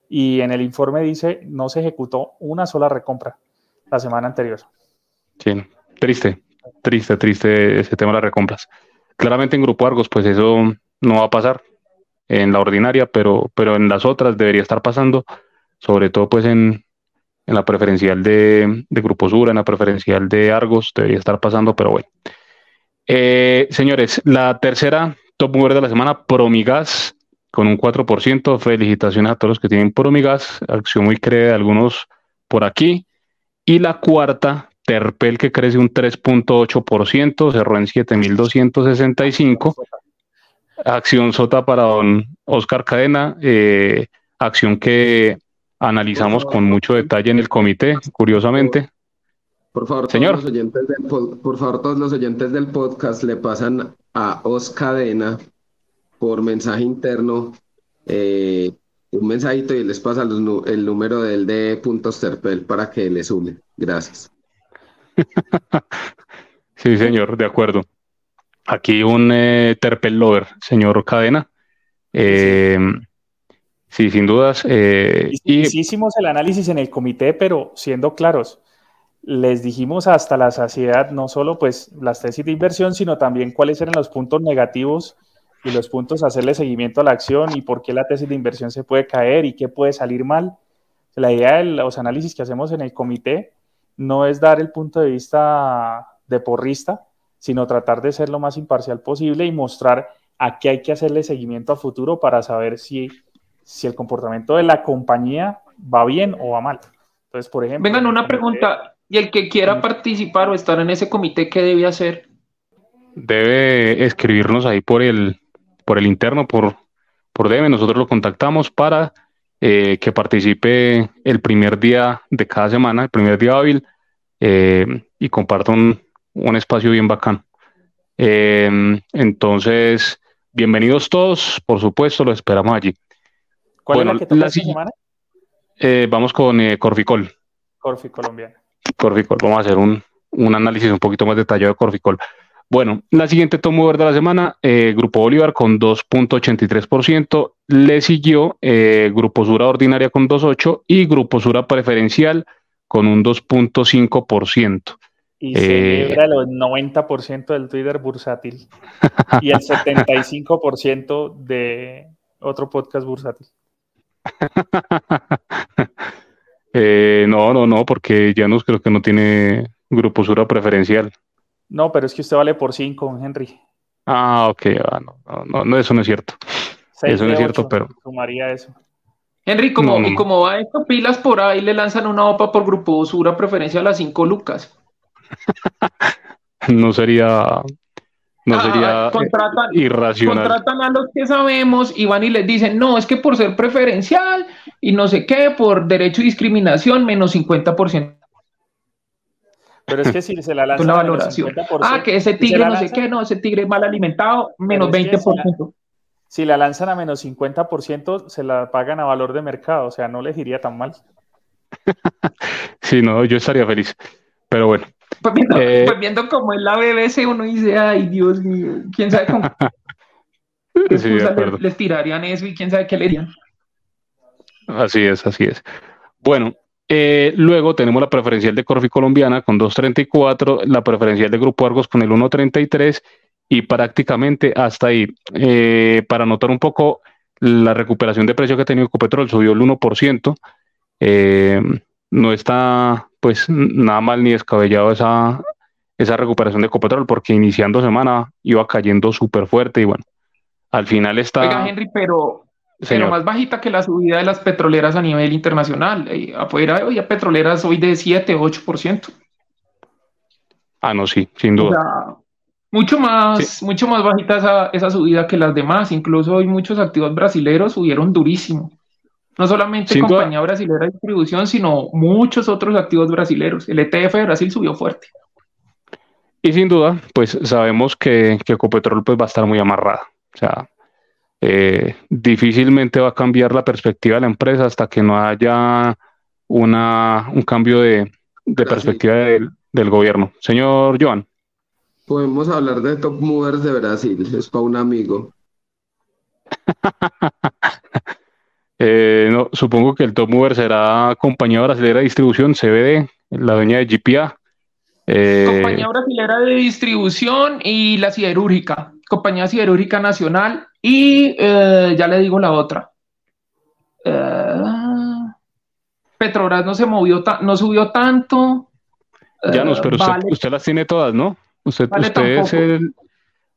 Y en el informe dice no se ejecutó una sola recompra la semana anterior. Sí, triste triste, triste ese tema de las recompras. Claramente en Grupo Argos, pues eso no va a pasar en la ordinaria, pero, pero en las otras debería estar pasando, sobre todo pues en, en la preferencial de, de, Grupo Sur, en la preferencial de Argos, debería estar pasando, pero bueno. Eh, señores, la tercera top mover de la semana, Promigas, con un 4%. Felicitaciones a todos los que tienen Promigas, acción muy cree de algunos por aquí. Y la cuarta, Terpel que crece un 3.8%, cerró en 7.265. Acción sota para don Oscar Cadena, eh, acción que analizamos con mucho detalle en el comité, curiosamente. Por favor, Señor. Todos los del, por favor, todos los oyentes del podcast le pasan a Oscar Cadena por mensaje interno eh, un mensajito y les pasa el número del de puntos Terpel para que les une. Gracias. [laughs] sí, señor, de acuerdo. Aquí un eh, Terpel Lover, señor Cadena. Eh, sí, sin dudas. Eh, y, hicimos el análisis en el comité, pero siendo claros, les dijimos hasta la saciedad no solo pues las tesis de inversión, sino también cuáles eran los puntos negativos y los puntos a hacerle seguimiento a la acción y por qué la tesis de inversión se puede caer y qué puede salir mal. La idea de los análisis que hacemos en el comité no es dar el punto de vista de porrista, sino tratar de ser lo más imparcial posible y mostrar a qué hay que hacerle seguimiento a futuro para saber si, si el comportamiento de la compañía va bien o va mal. Entonces, por ejemplo... Vengan, una pregunta. ¿Y el que quiera participar o estar en ese comité, qué debe hacer? Debe escribirnos ahí por el, por el interno, por, por debe. Nosotros lo contactamos para eh, que participe el primer día de cada semana, el primer día hábil, eh, y comparta un, espacio bien bacán. Eh, entonces, bienvenidos todos, por supuesto, los esperamos allí. ¿Cuál es la que la semana? vamos con Corficol. Corfi colombiano. Corficol, vamos a hacer un, un análisis un poquito más detallado de Corficol. Bueno, la siguiente tomo de la semana, eh, Grupo Bolívar con 2.83%, le siguió eh, Grupo Sura Ordinaria con 2.8% y Grupo Sura Preferencial con un 2.5%. Y celebra el 90% del Twitter bursátil [laughs] y el 75% de otro podcast bursátil. [laughs] Eh, no, no, no, porque ya no creo que no tiene Grupo Sura Preferencial. No, pero es que usted vale por 5, Henry. Ah, ok, ah, no, no, eso no es cierto. eso no es cierto, pero. Sumaría eso. Henry, como, y como va esto, pilas por ahí, le lanzan una OPA por Grupo Osura, preferencia a las 5 lucas. [laughs] no sería no sería irracional. Contratan a los que sabemos y van y les dicen, no, es que por ser preferencial y no sé qué, por derecho y discriminación, menos 50%. Pero es que si se la lanza una valoración. Ah, que ese tigre no sé qué, no, ese tigre mal alimentado, menos 20%. Si la, lanzan a menos 50%, se la pagan a valor de mercado, o sea, no les iría tan mal. [laughs] sí, no, yo estaría feliz. Pero bueno. Pues viendo, eh, pues viendo como es la BBC, uno dice, ay, Dios mío, quién sabe cómo. [laughs] sí, les, tirarían eso y quién sabe qué le harían. Así es, así es. Bueno, eh, luego tenemos la preferencial de Corfi colombiana con 2.34, la preferencial de Grupo Argos con el 1.33 y prácticamente hasta ahí. Eh, para notar un poco la recuperación de precio que ha tenido Ecopetrol, subió el 1%. Eh, no está pues nada mal ni descabellado esa, esa recuperación de Ecopetrol porque iniciando semana iba cayendo súper fuerte y bueno, al final está... Oiga, Henry, pero pero más bajita que la subida de las petroleras a nivel internacional. Eh, afuera hoy a petroleras hoy de 7, 8%. Ah, no, sí, sin duda. mucho más, mucho más bajita esa, esa, subida que las demás. Incluso hoy muchos activos brasileños subieron durísimo. No solamente compañía brasilera de distribución, sino muchos otros activos brasileños. El ETF de Brasil subió fuerte. Y sin duda, pues sabemos que, que Ecopetrol pues, va a estar muy amarrada. O sea, eh, difícilmente va a cambiar la perspectiva de la empresa hasta que no haya una, un cambio de, perspectiva del, gobierno. Señor Joan. Podemos hablar de top movers de Brasil, es para un amigo. [laughs] Eh, no, supongo que el top mover será compañía brasileña de distribución, CBD, la dueña de GPA. Eh, compañía brasileña de distribución y la siderúrgica, compañía siderúrgica nacional y eh, ya le digo la otra. Eh, Petrobras no se movió, no subió tanto. Ya no, pero usted, las tiene todas, ¿no? Usted, usted, es el,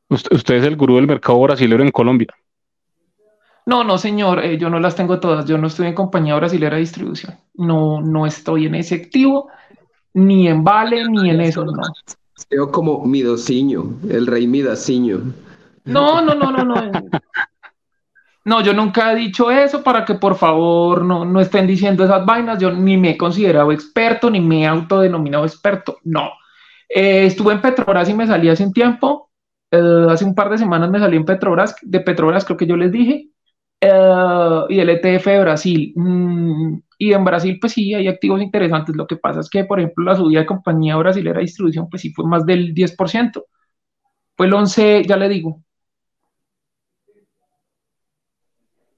usted, es el gurú del mercado brasileño en Colombia. No, no, señor, eh, yo no las tengo todas. Yo no estoy en compañía brasileña de distribución. No, no estoy en ese activo, ni en Vale, ni en eso, no. Veo como Midociño, el rey Midociño. No, no, no, no, no. No, yo nunca he dicho eso para que por favor no, no estén diciendo esas vainas. Yo ni me he considerado experto, ni me he autodenominado experto. No. Eh, estuve en Petrobras y me salí hace un tiempo. Eh, hace un par de semanas me salí en Petrobras, de Petrobras creo que yo les dije. Eh, y el ETF de Brasil. Mm, y en Brasil, pues sí, hay activos interesantes. Lo que pasa es que, por ejemplo, la subida de compañía brasilera de distribución, pues sí fue más del 10%. Fue el 11, ya le digo,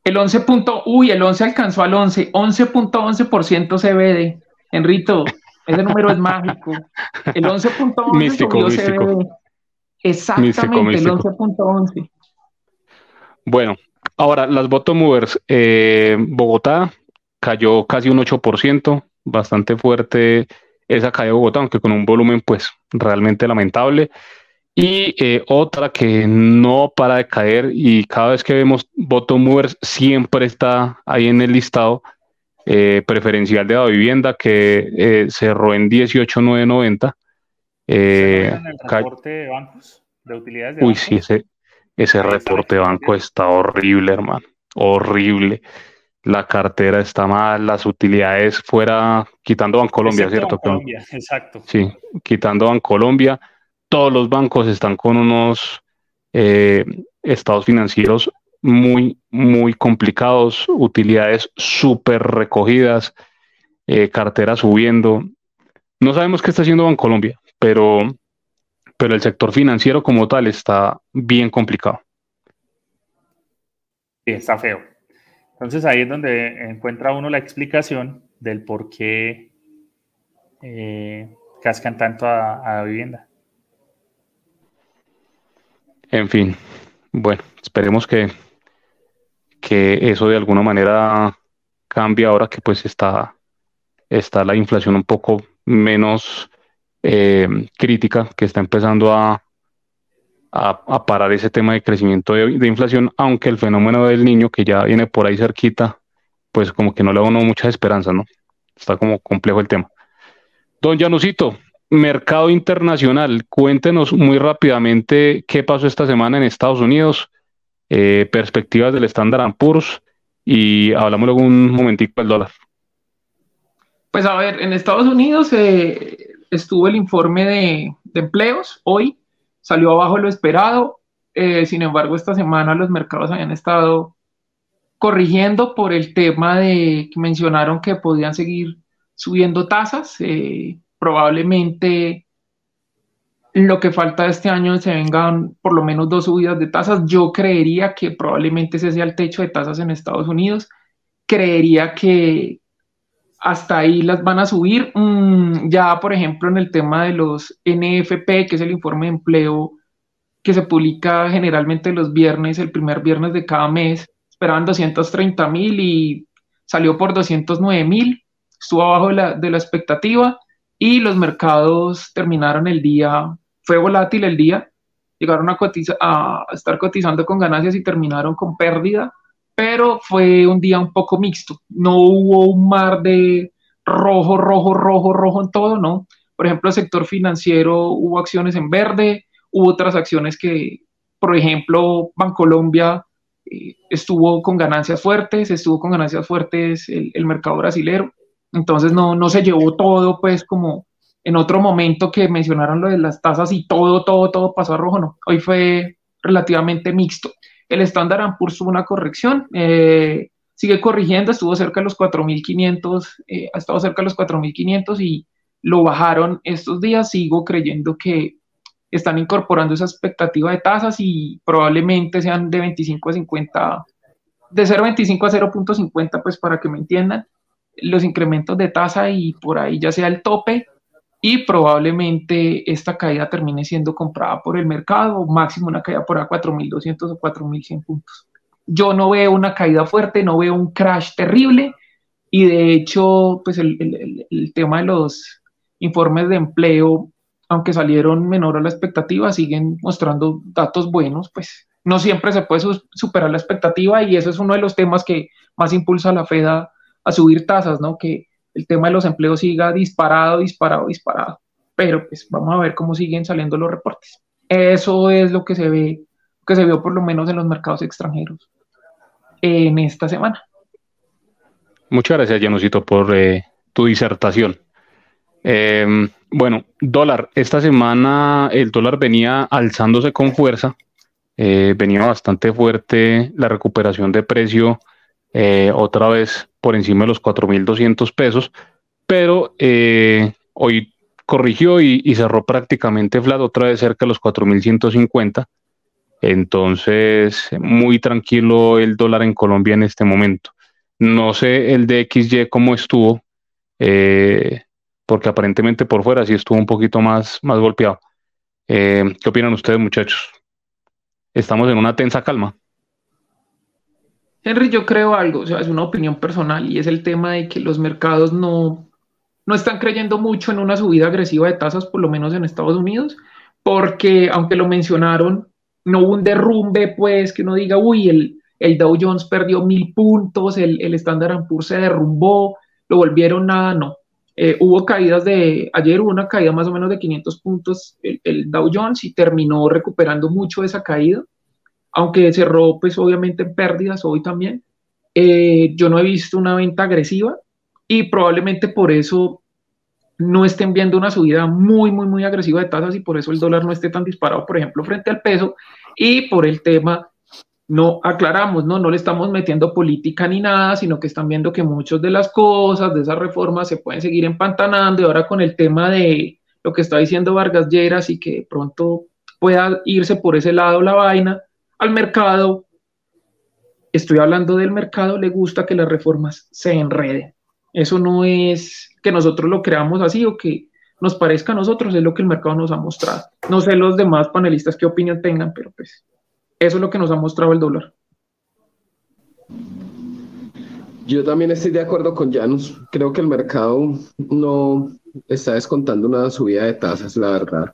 El 11 punto, uy, el 11 alcanzó al 11, 11.11% CBD. Enrito, ese número es mágico. El 11.11 místico, subió místico. CBD. Exactamente, el 11.11. Bueno, ahora las bottom movers. Eh, Bogotá cayó casi un 8%, bastante fuerte esa caída de Bogotá, aunque con un volumen pues realmente lamentable. Y eh, otra que no para de caer y cada vez que vemos bottom movers siempre está ahí en el listado eh, preferencial de la vivienda que eh, cerró en 18,990. Eh, en el reporte de bancos? ¿De utilidades de Uy, sí, ese, ese reporte de banco está horrible, hermano. Horrible. La cartera está mal, las utilidades fuera, quitando Bancolombia, ¿cierto? Colombia, [laughs] exacto. Sí, quitando Bancolombia todos los bancos están con unos eh, estados financieros muy, muy complicados, utilidades súper recogidas, eh, carteras subiendo. No sabemos qué está haciendo Bancolombia, pero, pero el sector financiero como tal está bien complicado. Sí, está feo. Entonces ahí es donde encuentra uno la explicación del por qué eh, cascan tanto a la vivienda. En fin, bueno, esperemos que, que eso de alguna manera cambie ahora que pues está, está la inflación un poco menos eh, crítica, que está empezando a, a, parar ese tema de crecimiento de, inflación, aunque el fenómeno del niño que ya viene por ahí cerquita, pues como que no le da uno mucha esperanza, ¿no? Está como complejo el tema. Don Janusito, mercado internacional, cuéntenos muy rápidamente qué pasó esta semana en Estados Unidos, eh, perspectivas del Standard Poor's y hablamos luego un momentico del dólar. Pues a ver, en Estados Unidos eh, estuvo el informe de, empleos. Hoy, salió abajo lo esperado, eh, sin embargo esta semana los mercados habían estado corrigiendo por el tema de que mencionaron que podían seguir subiendo tasas, eh, probablemente lo que falta este año se vengan por lo menos dos subidas de tasas. Yo creería que probablemente ese sea el techo de tasas en Estados Unidos. Creería que, hasta ahí las van a subir. Mm, ya, por ejemplo, en el tema de los NFP, que es el informe de empleo que se publica generalmente los viernes, el primer viernes de cada mes, esperaban 230 mil y salió por 209 mil, estuvo abajo de la, de la expectativa y los mercados terminaron el día, fue volátil el día, llegaron a, a estar cotizando con ganancias y terminaron con pérdida pero fue un día un poco mixto. No hubo un mar de rojo, rojo, rojo, rojo en todo, ¿no? Por ejemplo, el sector financiero hubo acciones en verde, hubo otras acciones que, por ejemplo, Bancolombia eh, estuvo con ganancias fuertes, estuvo con ganancias fuertes el, el mercado brasilero. Entonces no, no se llevó todo, pues como en otro momento que mencionaron lo de las tasas y todo, todo, todo pasó a rojo, no. Hoy fue relativamente mixto. El Standard Poor's tuvo una corrección, eh, sigue corrigiendo, estuvo cerca de los 4.500, eh, ha estado cerca de los 4.500 y lo bajaron estos días. Sigo creyendo que están incorporando esa expectativa de tasas y probablemente sean de 25 a 50, de 0.25 a 0.50, pues para que me entiendan, los incrementos de tasa y por ahí ya sea el tope y probablemente esta caída termine siendo comprada por el mercado, máximo una caída por a 4.200 o 4.100 puntos. Yo no veo una caída fuerte, no veo un crash terrible y de hecho, pues el, el, el tema de los informes de empleo, aunque salieron menor a la expectativa, siguen mostrando datos buenos, pues no siempre se puede superar la expectativa y eso es uno de los temas que más impulsa a la Fed a subir tasas, ¿no? Que el tema de los empleos siga disparado, disparado, disparado. Pero pues vamos a ver cómo siguen saliendo los reportes. Eso es lo que se ve, que se vio por lo menos en los mercados extranjeros en esta semana. Muchas gracias, Janusito, por eh, tu disertación. Em, bueno, dólar. Esta semana el dólar venía alzándose con fuerza. Eh, venía bastante fuerte la recuperación de precio eh, otra vez por encima de los 4.200 pesos, pero eh, hoy corrigió y, cerró prácticamente flat, otra vez cerca de los 4.150. Entonces, muy tranquilo el dólar en Colombia en este momento. No sé el de XY cómo estuvo, eh, porque aparentemente por fuera sí estuvo un poquito más, más golpeado. ¿Qué opinan ustedes, muchachos? Estamos en una tensa calma. Henry, yo creo algo, o sea, es una opinión personal y es el tema de que los mercados no, no están creyendo mucho en una subida agresiva de tasas, por lo menos en Estados Unidos, porque aunque lo mencionaron, no hubo un derrumbe, pues, que uno diga, uy, el, el Dow Jones perdió mil puntos, el, el Standard Poor's se derrumbó, lo volvieron nada, no. Eh, hubo caídas de, ayer hubo una caída más o menos de 500 puntos el, el Dow Jones y terminó recuperando mucho esa caída aunque cerró pues obviamente en pérdidas hoy también. Eh, yo no he visto una venta agresiva y probablemente por eso no estén viendo una subida muy, muy, muy agresiva de tasas y por eso el dólar no esté tan disparado, por ejemplo, frente al peso y por el tema, no aclaramos, no, no le estamos metiendo política ni nada, sino que están viendo que muchas de las cosas de esas reformas se pueden seguir empantanando y ahora con el tema de lo que está diciendo Vargas Lleras y que pronto pueda irse por ese lado la vaina, al mercado, estoy hablando del mercado, le gusta que las reformas se enreden. Eso no es que nosotros lo creamos así o que nos parezca a nosotros, es lo que el mercado nos ha mostrado. No sé los demás panelistas qué opinión tengan, pero pues eso es lo que nos ha mostrado el dólar. Yo también estoy de acuerdo con Janus. Creo que el mercado no está descontando una subida de tasas, la verdad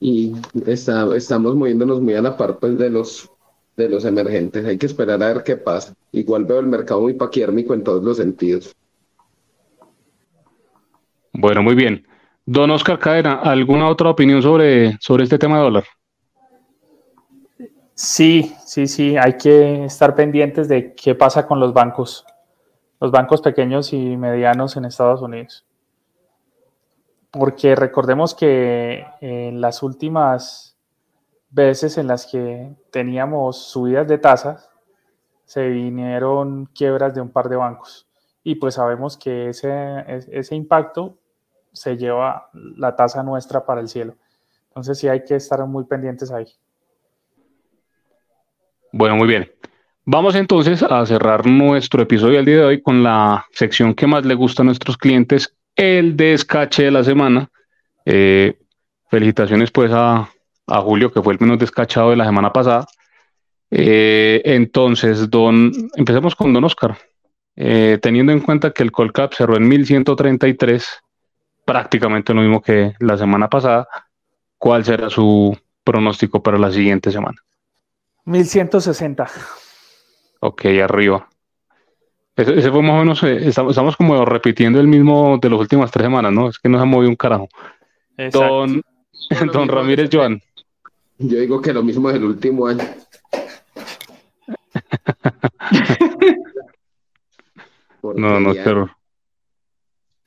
y está, estamos moviéndonos muy a la par pues, de, los, de los emergentes. Hay que esperar a ver qué pasa. Igual veo el mercado muy paquiérmico en todos los sentidos. Bueno, muy bien. Don Oscar Cadena, ¿alguna otra opinión sobre, sobre este tema de dólar? Sí, sí, sí, hay que estar pendientes de qué pasa con los bancos, los bancos pequeños y medianos en Estados Unidos. Porque recordemos que en las últimas veces en las que teníamos subidas de tasas, se vinieron quiebras de un par de bancos. Y pues sabemos que ese, ese impacto se lleva la tasa nuestra para el cielo. Entonces sí hay que estar muy pendientes ahí. Bueno, muy bien. Vamos entonces a cerrar nuestro episodio del día de hoy con la sección que más le gusta a nuestros clientes, el descache de la semana. Eh, felicitaciones pues a, Julio, que fue el menos descachado de la semana pasada. Eh, entonces, don, empecemos con don Oscar. Eh, teniendo en cuenta que el Colcap cerró en 1133, prácticamente lo mismo que la semana pasada, ¿cuál será su pronóstico para la siguiente semana? 1160. Ok, arriba. Ese, fue más o menos, eh, estamos, como repitiendo el mismo de las últimas tres semanas, ¿no? Es que no se ha movido un carajo. Don, [laughs] don Ramírez Joan. Yo digo que lo mismo del último año. [laughs] no, no, pero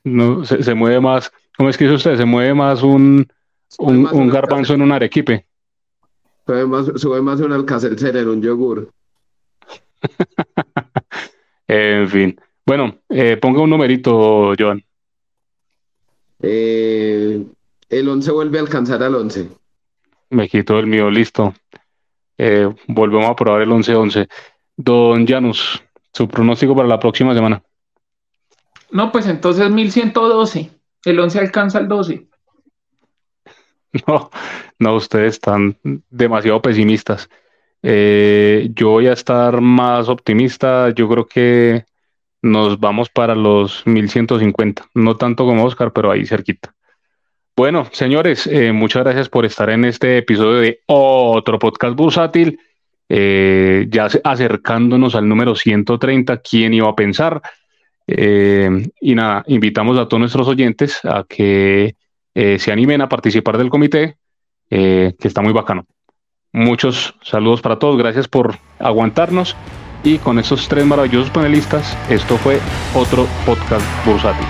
no, se, mueve más, ¿cómo es que dice usted? Se mueve más un, un, garbanzo en un arequipe. Sube más, sube más un alcacelcer en un yogur. [laughs] en fin. Bueno, eh, ponga un numerito, Joan. Eh, el 11 vuelve a alcanzar al 11. Me quito el mío, listo. Eh, volvemos a probar el 11-11. Don Janus, su pronóstico para la próxima semana. No, pues entonces 1112. El 11 alcanza el 12. [laughs] No, no, ustedes están demasiado pesimistas. Eh, yo voy a estar más optimista. Yo creo que nos vamos para los 1150. No tanto como Oscar, pero ahí cerquita. Bueno, señores, eh, muchas gracias por estar en este episodio de otro podcast bursátil. Eh, ya acercándonos al número 130, ¿quién iba a pensar? Y nada, invitamos a todos nuestros oyentes a que se animen a participar del comité, que está muy bacano. Muchos saludos para todos, gracias por aguantarnos. Y con estos tres maravillosos panelistas, esto fue otro podcast bursátil.